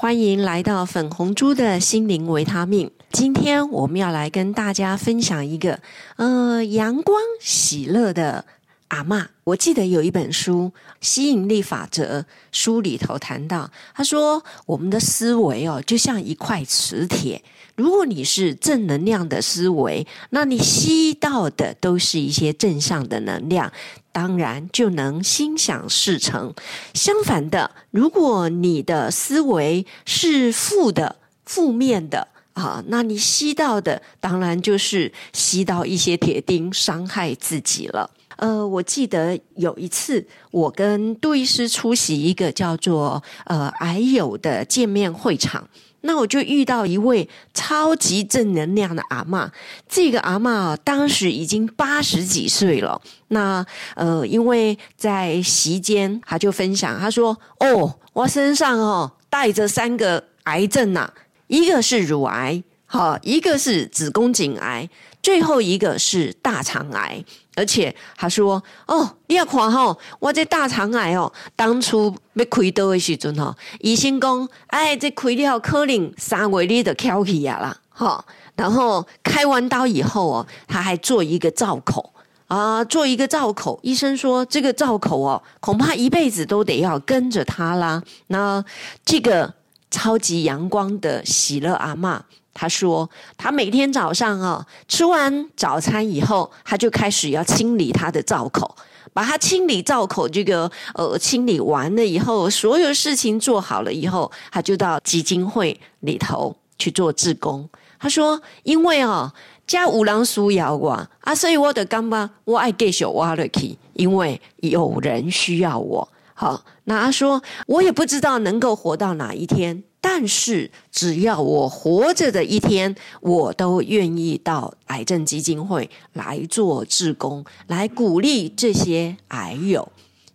欢迎来到粉红猪的心灵维他命。今天我们要来跟大家分享一个呃阳光喜乐的阿嬷。我记得有一本书《吸引力法则》，书里头谈到，他说我们的思维哦，就像一块磁铁。如果你是正能量的思维，那你吸到的都是一些正向的能量，当然就能心想事成。相反的，如果你的思维是负的、负面的啊，那你吸到的当然就是吸到一些铁钉，伤害自己了。呃，我记得有一次，我跟杜医师出席一个叫做呃癌友的见面会场。那我就遇到一位超级正能量的阿嬷，这个阿嬷当时已经八十几岁了。那呃，因为在席间，他就分享，他说：“哦，我身上哦带着三个癌症呐，一个是乳癌，好，一个是子宫颈癌，最后一个是大肠癌。”而且他说：“哦，你要看吼，我这大肠癌哦，当初要开刀的时阵吼，医生讲，哎，这开了可能三月你就翘起呀啦，哈。然后开完刀以后哦，他还做一个造口啊，做一个造口。医生说，这个造口哦，恐怕一辈子都得要跟着他啦。那这个超级阳光的喜乐阿妈。”他说：“他每天早上啊，吃完早餐以后，他就开始要清理他的灶口，把他清理灶口这个呃清理完了以后，所有事情做好了以后，他就到基金会里头去做志工。他说：因为啊，家五郎需要我啊，所以我的干妈我爱继续挖了去，因为有人需要我。好，那他说我也不知道能够活到哪一天。”但是，只要我活着的一天，我都愿意到癌症基金会来做志工，来鼓励这些癌友，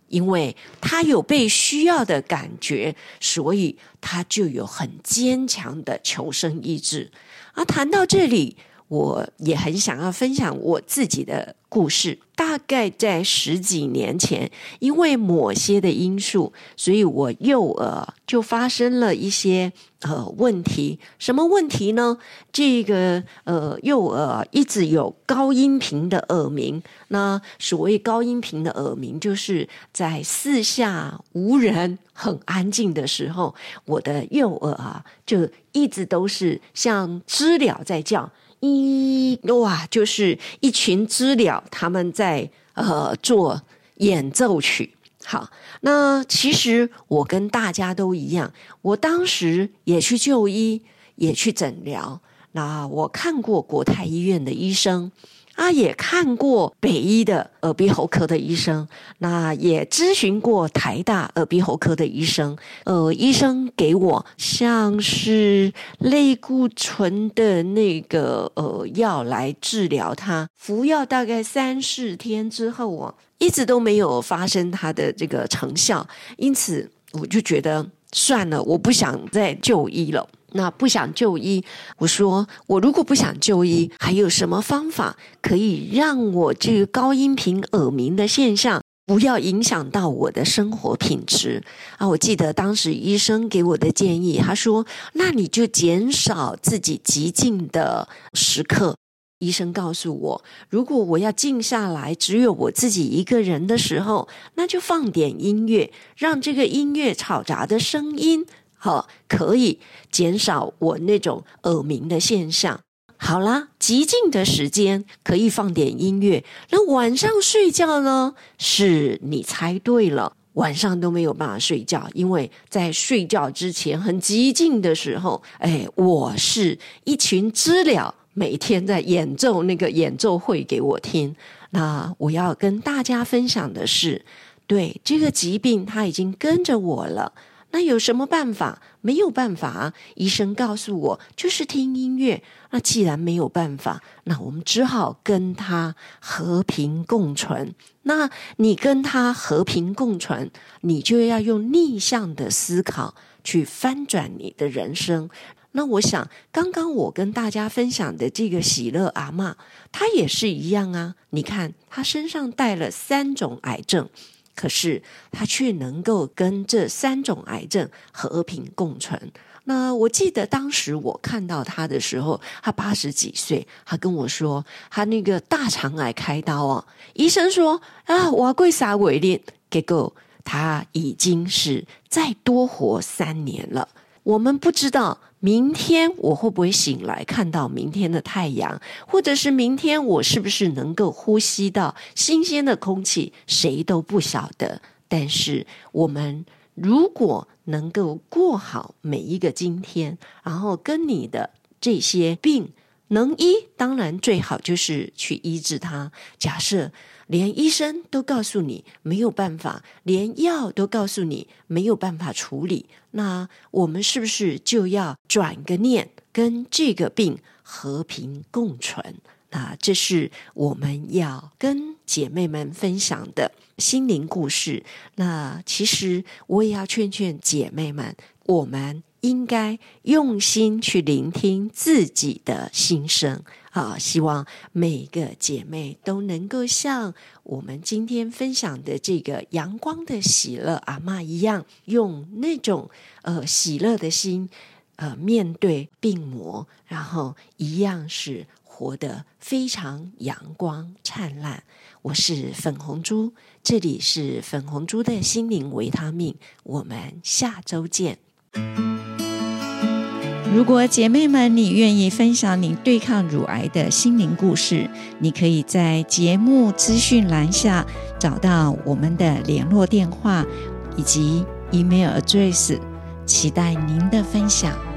因为他有被需要的感觉，所以他就有很坚强的求生意志。啊，谈到这里。我也很想要分享我自己的故事。大概在十几年前，因为某些的因素，所以我右耳就发生了一些呃问题。什么问题呢？这个呃右耳一直有高音频的耳鸣。那所谓高音频的耳鸣，就是在四下无人、很安静的时候，我的右耳啊就一直都是像知了在叫。一哇，就是一群知了，他们在呃做演奏曲。好，那其实我跟大家都一样，我当时也去就医，也去诊疗。那我看过国泰医院的医生。啊，也看过北医的耳鼻喉科的医生，那也咨询过台大耳鼻喉科的医生。呃，医生给我像是类固醇的那个呃药来治疗他，服药大概三四天之后啊，一直都没有发生他的这个成效，因此我就觉得算了，我不想再就医了。那不想就医，我说我如果不想就医，还有什么方法可以让我这个高音频耳鸣的现象不要影响到我的生活品质啊？我记得当时医生给我的建议，他说：“那你就减少自己极静的时刻。”医生告诉我，如果我要静下来，只有我自己一个人的时候，那就放点音乐，让这个音乐嘈杂的声音。好，可以减少我那种耳鸣的现象。好啦，极静的时间可以放点音乐。那晚上睡觉呢？是你猜对了，晚上都没有办法睡觉，因为在睡觉之前很极静的时候，哎，我是一群知了，每天在演奏那个演奏会给我听。那我要跟大家分享的是，对这个疾病，它已经跟着我了。那有什么办法？没有办法！医生告诉我，就是听音乐。那既然没有办法，那我们只好跟他和平共存。那你跟他和平共存，你就要用逆向的思考去翻转你的人生。那我想，刚刚我跟大家分享的这个喜乐阿妈，她也是一样啊。你看，她身上带了三种癌症。可是他却能够跟这三种癌症和平共存。那我记得当时我看到他的时候，他八十几岁，他跟我说，他那个大肠癌开刀啊，医生说啊，我贵啥伟力，结果他已经是再多活三年了。我们不知道。明天我会不会醒来看到明天的太阳，或者是明天我是不是能够呼吸到新鲜的空气？谁都不晓得。但是我们如果能够过好每一个今天，然后跟你的这些病能医，当然最好就是去医治它。假设。连医生都告诉你没有办法，连药都告诉你没有办法处理，那我们是不是就要转个念，跟这个病和平共存？那这是我们要跟姐妹们分享的心灵故事。那其实我也要劝劝姐妹们，我们。应该用心去聆听自己的心声啊！希望每个姐妹都能够像我们今天分享的这个阳光的喜乐阿妈一样，用那种呃喜乐的心呃面对病魔，然后一样是活得非常阳光灿烂。我是粉红猪，这里是粉红猪的心灵维他命，我们下周见。如果姐妹们你愿意分享你对抗乳癌的心灵故事，你可以在节目资讯栏下找到我们的联络电话以及 email address，期待您的分享。